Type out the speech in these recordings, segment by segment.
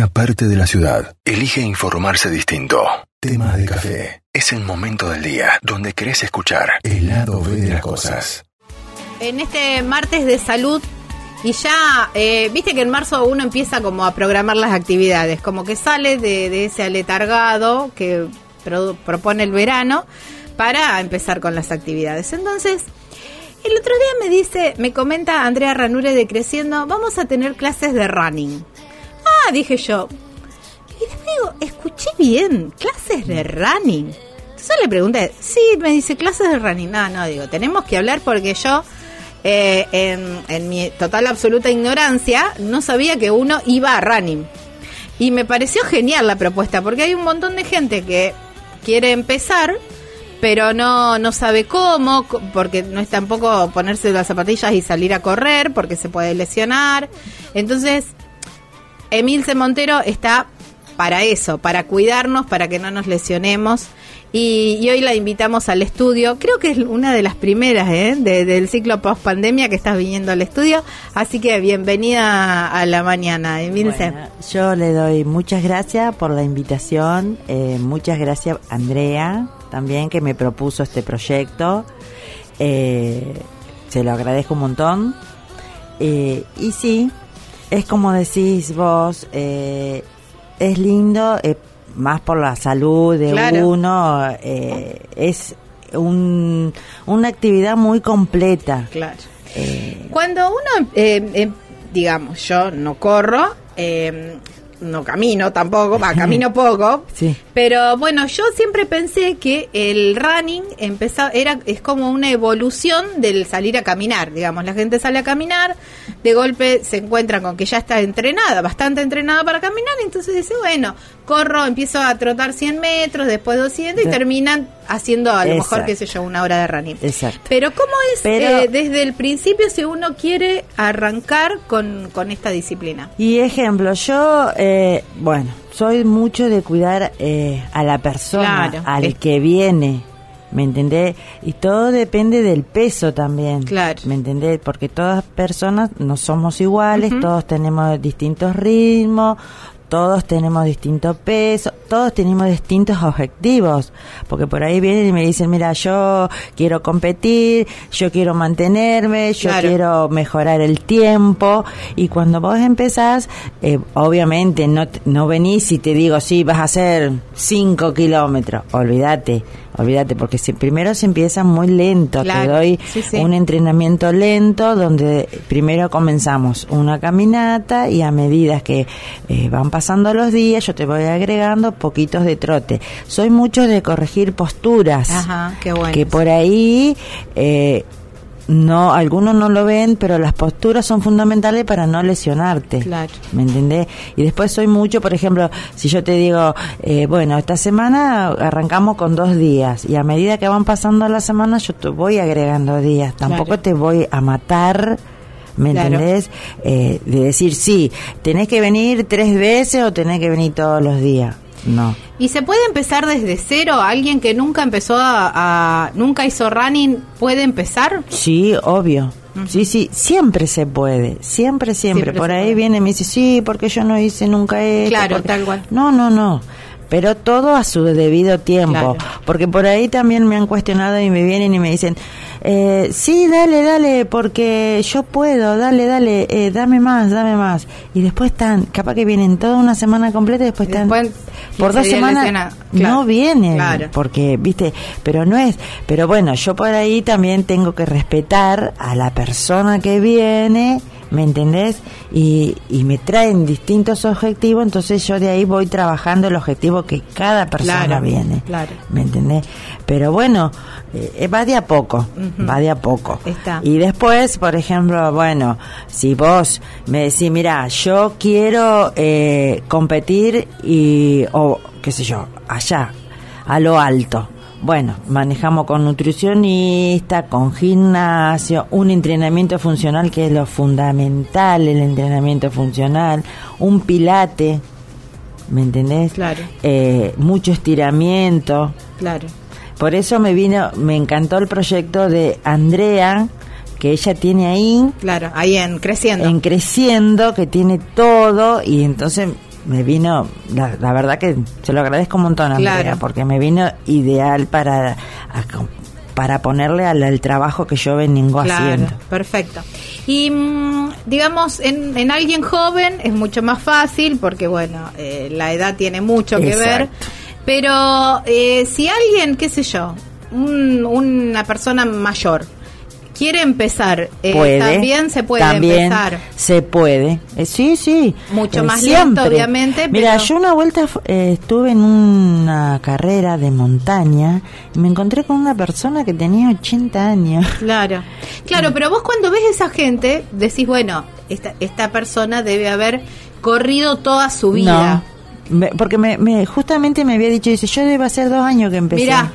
una parte de la ciudad elige informarse distinto. Temas de café. Es el momento del día donde querés escuchar el lado B de las cosas. En este martes de salud y ya, eh, viste que en marzo uno empieza como a programar las actividades, como que sale de, ese aletargado que propone el verano para empezar con las actividades. Entonces, el otro día me dice, me comenta Andrea Ranure de Creciendo, vamos a tener clases de running. Ah, dije yo. Y digo, escuché bien, clases de running. Entonces le pregunté, sí, me dice clases de running. No, no, digo, tenemos que hablar porque yo, eh, en, en mi total absoluta ignorancia, no sabía que uno iba a running. Y me pareció genial la propuesta, porque hay un montón de gente que quiere empezar, pero no, no sabe cómo, porque no es tampoco ponerse las zapatillas y salir a correr, porque se puede lesionar. Entonces, Emilce Montero está para eso, para cuidarnos, para que no nos lesionemos. Y, hoy la invitamos al estudio. Creo que es una de las primeras ¿eh? del ciclo post pandemia que estás viniendo al estudio. Así que bienvenida a la mañana, Emilce. yo le doy muchas gracias por la invitación. Eh, muchas gracias, Andrea, también que me propuso este proyecto. Eh, se lo agradezco un montón. y sí, es como decís vos, eh, es lindo, eh, más por la salud de uno, eh, es un, una actividad muy completa. Claro. Cuando uno, digamos, yo no corro, no camino tampoco, va, camino poco, sí. pero bueno, yo siempre pensé que el running empezaba, era, es como una evolución del salir a caminar, digamos, la gente sale a caminar, de golpe se encuentra con que ya está entrenada, bastante entrenada para caminar, entonces dice, bueno, corro, empiezo a trotar 100 metros, después 200 y terminan haciendo a lo mejor, qué sé yo, una hora de running. Exacto. Pero ¿cómo es eh, desde el principio si uno quiere arrancar con, con esta disciplina? Y ejemplo, yo, eh, bueno, soy mucho de cuidar eh, a la persona, al que viene. ¿Me entendés? Y todo depende del peso también. Claro. ¿Me entendés? Porque todas personas no somos iguales, todos tenemos distintos ritmos, todos tenemos distintos pesos, todos tenemos distintos objetivos, porque por ahí vienen y me dicen, mira, yo quiero competir, yo quiero mantenerme, yo quiero mejorar el tiempo, y cuando vos empezás, eh, obviamente no, no venís y te digo, sí, vas a hacer 5 kilómetros, olvídate, olvídate, porque si, primero se empieza muy lento, te doy un entrenamiento lento donde primero comenzamos una caminata y a medida que eh, van pasando los días yo te voy agregando poquitos de trote. Soy mucho de corregir posturas, Ajá, qué bueno. que por ahí... Eh, no, algunos no lo ven, pero las posturas son fundamentales para no lesionarte. Claro. ¿Me entendés? Y después soy mucho, por ejemplo, si yo te digo, eh, bueno, esta semana arrancamos con dos días y a medida que van pasando las semanas yo te voy agregando días. Tampoco te voy a matar. ¿Me entendés? Eh, de decir, sí, tenés que venir tres veces o tenés que venir todos los días. No. ¿Y se puede empezar desde cero? ¿Alguien que nunca empezó a, nunca hizo running puede empezar? Sí, obvio. Sí, sí, siempre se puede, siempre, siempre. Por ahí viene y me dice, sí, porque yo no hice nunca esto. Claro, tal cual. No, no, no pero todo a su debido tiempo, porque por ahí también me han cuestionado y me vienen y me dicen, eh, sí, dale, dale, porque yo puedo, dale, dale, eh, dame más, dame más. Y después están, capaz que vienen toda una semana completa y después están por dos semanas no vienen, porque, viste, pero no es, pero bueno, yo por ahí también tengo que respetar a la persona que viene ¿me entendés? Y, y me traen distintos objetivos, entonces yo de ahí voy trabajando el objetivo que cada persona viene, claro. ¿me entendés? Pero bueno, eh, va de a poco, va de a poco. Está. Y después, por ejemplo, bueno, si vos me decís, mira, yo quiero eh, competir y, o qué sé yo, allá, a lo alto bueno, manejamos con nutricionista, con gimnasio, un entrenamiento funcional que es lo fundamental, el entrenamiento funcional, un pilate, ¿me entendés? Claro. Eh, mucho estiramiento. Claro. Por eso me vino, me encantó el proyecto de Andrea, que ella tiene ahí. Claro, ahí en Creciendo. En Creciendo, que tiene todo, y entonces me vino, la, la verdad que se lo agradezco un montón, Andrea, Claro. porque me vino ideal para, para ponerle al, al trabajo que yo vengo Claro, haciendo. perfecto. Y mm, digamos, en, en alguien joven es mucho más fácil porque, bueno, eh, la edad tiene mucho que ver. Pero eh, si alguien, qué sé yo, un- una persona mayor quiere empezar, eh, puede, también se puede también empezar. Se puede, Eh, sí, sí. Mucho Eh, más lento, obviamente, Mira, pero- yo una vuelta estuve en una carrera de montaña y me encontré con una persona que tenía 80 años. Claro, claro, pero vos cuando ves esa gente decís, bueno, esta, esta persona debe haber corrido toda su vida. No, me- porque me, me- justamente me había dicho, dice, yo debo hacer dos años que empecé. Mira,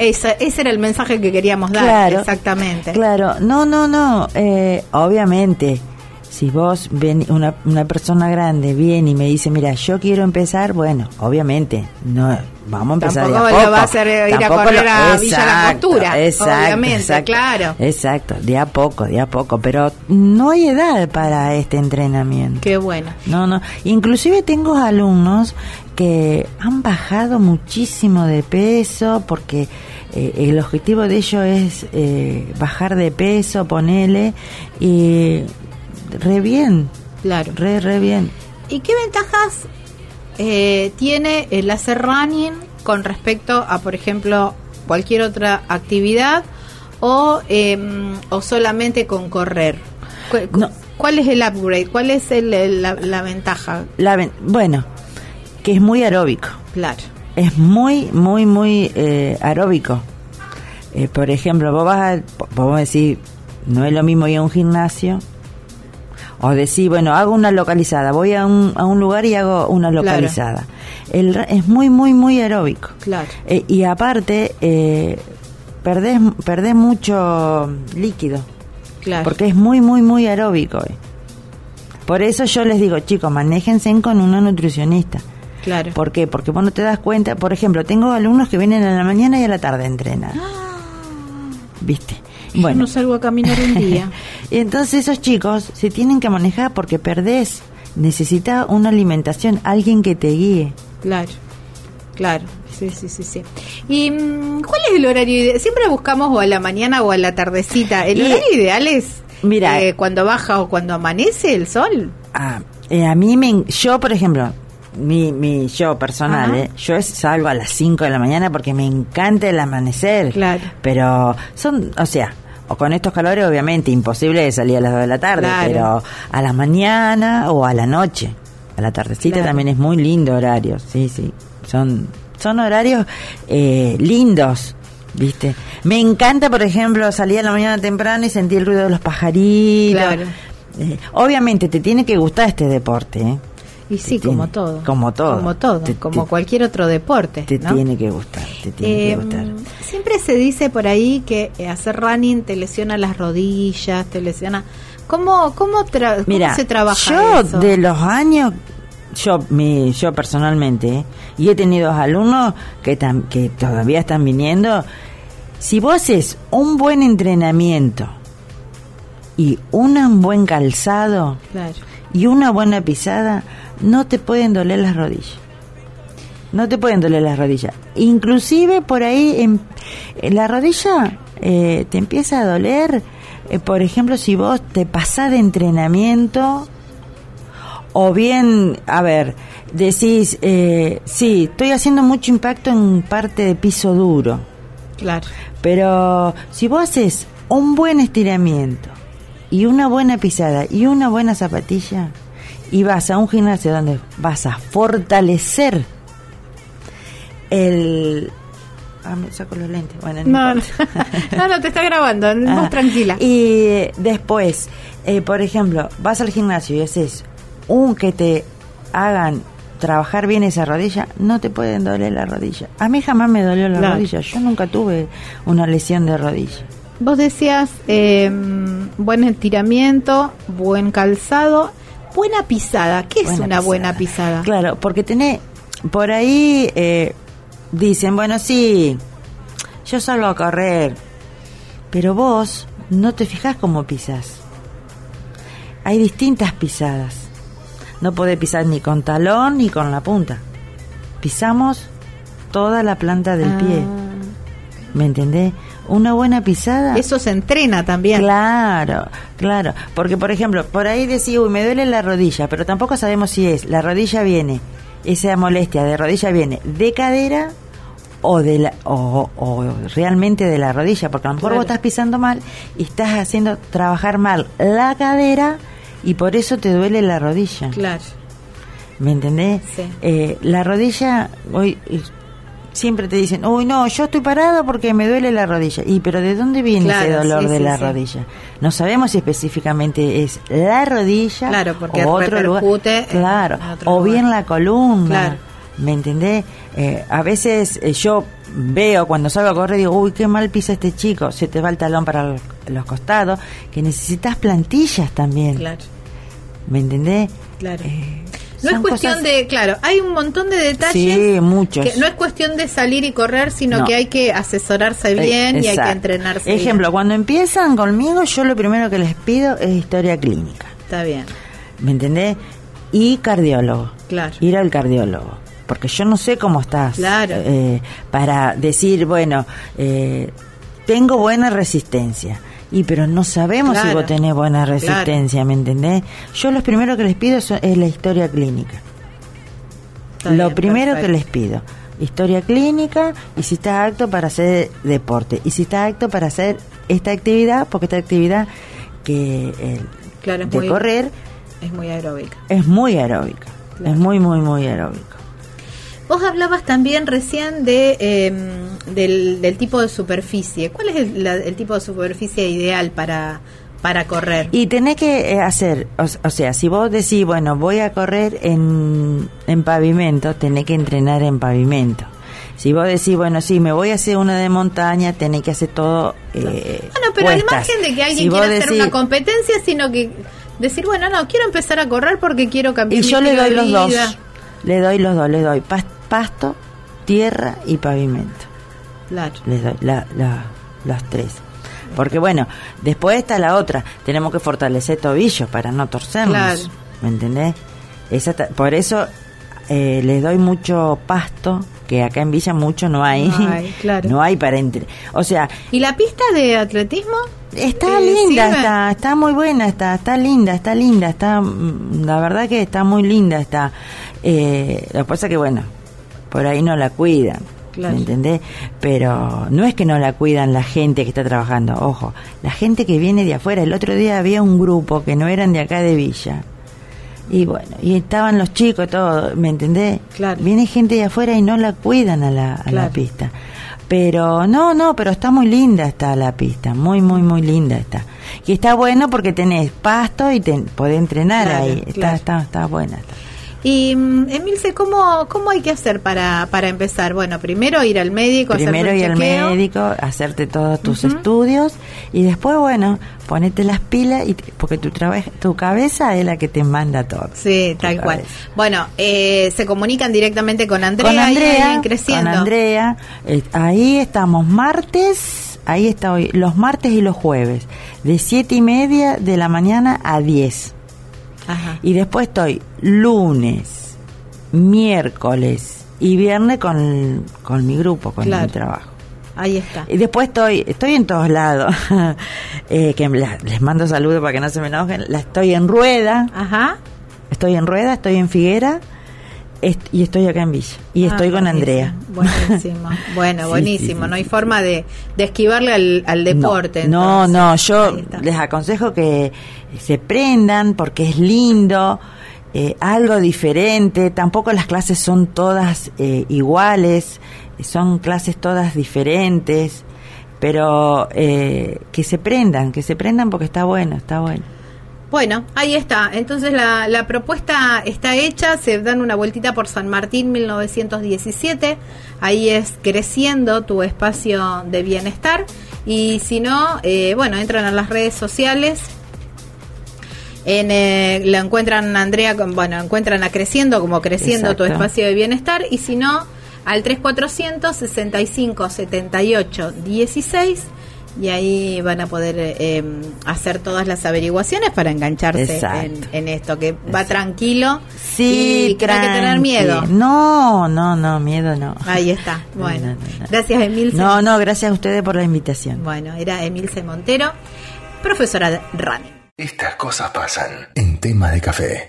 esa, ese era el mensaje que queríamos dar, Claro, exactamente. Claro, no, no, no. eh, obviamente, si vos ven una, una persona grande viene y me dice, mira, yo quiero empezar, bueno, obviamente, no, vamos a empezar Tampoco de a lo poco. va a hacer ir a correr a exacto, Villa La Costura, exacto, obviamente, exacto, claro. Exacto, de a poco, de a poco, pero no hay edad para este entrenamiento. Qué bueno. No, no. Inclusive tengo alumnos que han bajado muchísimo de peso porque eh, el objetivo de ellos es eh, bajar de peso, ponele, y re bien, Claro. re, re bien. ¿Y qué ventajas eh, tiene el hacer running con respecto a, por ejemplo, cualquier otra actividad o, eh, o solamente con correr? Cu- No. ¿Cuál es el upgrade? ¿Cuál es el- el- la, la ventaja? La ven- bueno, que es muy aeróbico. Claro. es muy, muy, muy eh, aeróbico. Eh, por ejemplo, vos vas a, vos decir, no es lo mismo ir a un gimnasio, o decir, bueno, hago una localizada, voy a un, a un lugar y hago una localizada. El, es muy, muy, muy aeróbico. Claro. Eh, y aparte, eh, perdés, perdés mucho líquido, Claro. porque es muy, muy, muy aeróbico. eh. Por eso yo les digo, chicos, manéjense con una nutricionista. claro. ¿Por qué? Porque vos no te das cuenta. Por ejemplo, tengo alumnos que vienen a la mañana y a la tarde a entrenar. ¿Viste? Yo Bueno, no salgo a caminar un día. entonces esos chicos se tienen que manejar porque perdés. Necesita una alimentación, alguien que te guíe. Claro, claro, sí, sí, sí, sí. ¿Y mm, cuál es el horario ideal? Siempre buscamos o a la mañana o a la tardecita. ¿El Y- horario ideal es Mira, eh, cuando baja o cuando amanece el sol? Ah, eh, a mí me, yo por ejemplo, mi, mi yo personal, eh, yo es- salgo a las 5 de la mañana porque me encanta el amanecer. Claro. Pero son, o sea, o con estos calores obviamente imposible salir a las 2 de la tarde, Claro. pero a la mañana o a la noche. A la tardecita Claro. también es muy lindo horario, sí, sí. Son, son horarios eh, lindos. ¿Viste? Me encanta, por ejemplo, salir a la mañana temprano y sentir el ruido de los pajaritos. Claro. Eh, obviamente te tiene que gustar este deporte, ¿eh? Y sí, como todo. como todo. Como todo, Te- como te- cualquier otro deporte. Te ¿no? tiene que gustar, te tiene Eh, que gustar. siempre se dice por ahí que eh, hacer running te lesiona las rodillas, te lesiona... ¿Cómo, cómo, tra- cómo Mira, se trabaja yo eso? de los años, yo mi, yo personalmente, ¿eh? y he tenido alumnos que, tam- que todavía están viniendo, si vos haces un buen entrenamiento y un buen calzado Claro. y una buena pisada, no te pueden doler las rodillas. No te pueden doler las rodillas. Inclusive por ahí en, en la rodilla eh, te empieza a doler, eh, por ejemplo, si vos te pasás de entrenamiento o bien, a ver, decís, eh, sí, estoy haciendo mucho impacto en parte de piso duro, Claro. pero si vos haces un buen estiramiento y una buena pisada y una buena zapatilla y vas a un gimnasio donde vas a fortalecer el... Ah, me saco los lentes. Bueno, No, no, importa. no, no, te está grabando, Ah, vos tranquila. Y después, eh, por ejemplo, vas al gimnasio y haces un que te hagan trabajar bien esa rodilla, no te pueden doler la rodilla. A mí jamás me dolió la rodilla. Yo nunca tuve una lesión de rodilla. Vos decías eh, buen estiramiento, buen calzado, buena pisada. ¿Qué es una buena pisada? Claro, porque tenés, por ahí eh, dicen, bueno, sí, yo salgo a correr, pero vos no te fijás cómo pisás. Hay distintas pisadas. no podés pisar ni con talón ni con la punta. Pisamos toda la planta del pie. Ah. ¿Me entendés? Una buena pisada. Eso se entrena también. Claro, claro. Porque, por ejemplo, por ahí decís, uy, me duele la rodilla, pero tampoco sabemos si es, la rodilla viene, esa molestia de rodilla viene de cadera o de la, o, o realmente de la rodilla, porque a lo mejor Claro. vos estás pisando mal y estás haciendo trabajar mal la cadera y por eso te duele la rodilla. Claro. ¿Me entendés? Sí. Eh, la rodilla, hoy siempre te dicen, uy, no, yo estoy parado porque me duele la rodilla. Y, pero ¿de dónde viene ese dolor sí, de sí, la sí. rodilla? No sabemos si específicamente es la rodilla Claro, porque o otro lugar. Claro, otro o lugar. bien la columna. Claro. ¿Me entendés? Eh, a veces eh, yo veo cuando salgo a correr digo, uy, qué mal pisa este chico, se te va el talón para los, los costados, que necesitas plantillas también. Claro. ¿Me entendés? Claro. Eh, No es cuestión cosas- de, claro, hay un montón de detalles. Sí, muchos. Que no es cuestión de salir y correr, sino No. que hay que asesorarse bien y hay que entrenarse. Ejemplo, bien. cuando empiezan conmigo, yo lo primero que les pido es historia clínica. Está bien, ¿Me entendés? Y cardiólogo. claro. Ir al cardiólogo. Porque yo no sé cómo estás. Claro. eh, para decir, bueno, eh, tengo buena resistencia. Y pero no sabemos si vos tenés buena resistencia, ¿me entendés? Yo lo primero que les pido es, la historia clínica. Está Lo bien, primero que les pido, historia clínica y si está apto para hacer deporte y si está apto para hacer esta actividad, porque esta actividad que eh, Claro, es de muy- correr Es muy aeróbica. es muy aeróbica, es muy muy muy aeróbica. Vos hablabas también recién de eh, del, del tipo de superficie. ¿Cuál es el, la- el tipo de superficie ideal para, para correr? Y tenés que eh, hacer, o, o sea, si vos decís, bueno, voy a correr en, en pavimento, tenés que entrenar en pavimento. Si vos decís, bueno, sí, me voy a hacer una de montaña, tenés que hacer todo. Eh, Bueno, pero al margen de que alguien Si quiera hacer una competencia, sino que decir, bueno, no, quiero empezar a correr porque quiero cambiar Y yo le doy los dos. Le doy los dos. Le doy pasto, tierra y pavimento. Claro. Les doy la, la- las tres. Porque bueno, después está la otra. Tenemos que fortalecer tobillos para no torcernos. Claro. ¿Me entendés? Esa ta- por eso eh, les doy mucho pasto, que acá en Villa mucho no hay. No hay, claro. No hay para entre. O sea, ¿Y la pista de atletismo? Está Eh, linda, sirve. está, está muy buena, está, está linda, está linda, está, mm, la verdad que está muy linda, está. Eh, lo que pasa que bueno, por ahí no la cuidan, Claro. ¿me entendés? Pero no es que no la cuidan la gente que está trabajando, ojo, la gente que viene de afuera. El otro día había un grupo que no eran de acá de Villa. Y bueno, y estaban los chicos, todo, ¿me entendés? Claro. Viene gente de afuera y no la cuidan a la, a la pista. Pero no, no, pero está muy linda está la pista, muy, muy, muy linda está. Y está bueno porque tenés pasto y te, podés entrenar Claro, ahí. Está, está, está buena. está. Y mm, Emilce, ¿cómo, ¿cómo hay que hacer para, para empezar? Bueno, primero ir al médico, Primero hacerte ir al médico, hacerte todos tus estudios y después, bueno, ponete las pilas y porque tu, tu cabeza es la que te manda todo. Sí, tal cual. Bueno, eh, se comunican directamente con Andrea, con Andrea, ahí creciendo. con Andrea, eh, ahí estamos martes, ahí está hoy, los martes y los jueves, de siete y media de la mañana a 10. Ajá. Y después estoy lunes, miércoles y viernes con, con mi grupo, con Claro. mi trabajo. Ahí está. Y después estoy, estoy en todos lados, eh, que la- les mando saludos para que no se me enojen. La estoy en Rueda, Ajá. estoy en Rueda, estoy en Figuera est- y estoy acá en Villa. Y Ah, estoy con buenísimo, Andrea. Buenísimo. Bueno, Sí, buenísimo. sí, sí, no hay forma de, de esquivarle al, al deporte. No, entonces. no, yo les aconsejo que se prendan porque es lindo, eh, algo diferente. Tampoco las clases son todas eh, iguales, son clases todas diferentes, pero eh, que se prendan, que se prendan porque está bueno, está bueno. Bueno, ahí está. Entonces la, la propuesta está hecha, se dan una vueltita por San Martín 1917, ahí es creciendo tu espacio de bienestar y si no, eh, bueno, entran a las redes sociales. En, eh, la encuentran Andrea, bueno, encuentran a Creciendo como Creciendo tu espacio de bienestar y si no, al 3400 65 78 16 y ahí van a poder eh, hacer todas las averiguaciones para engancharse en, en esto, que va tranquilo Sí, y que no hay que tener miedo. No, no, no, miedo no. Ahí está. Bueno, No, no, no. gracias Emilce. No, no, gracias a ustedes por la invitación. Bueno, era Emilce Montero, profesora de running. Estas cosas pasan en tema de café.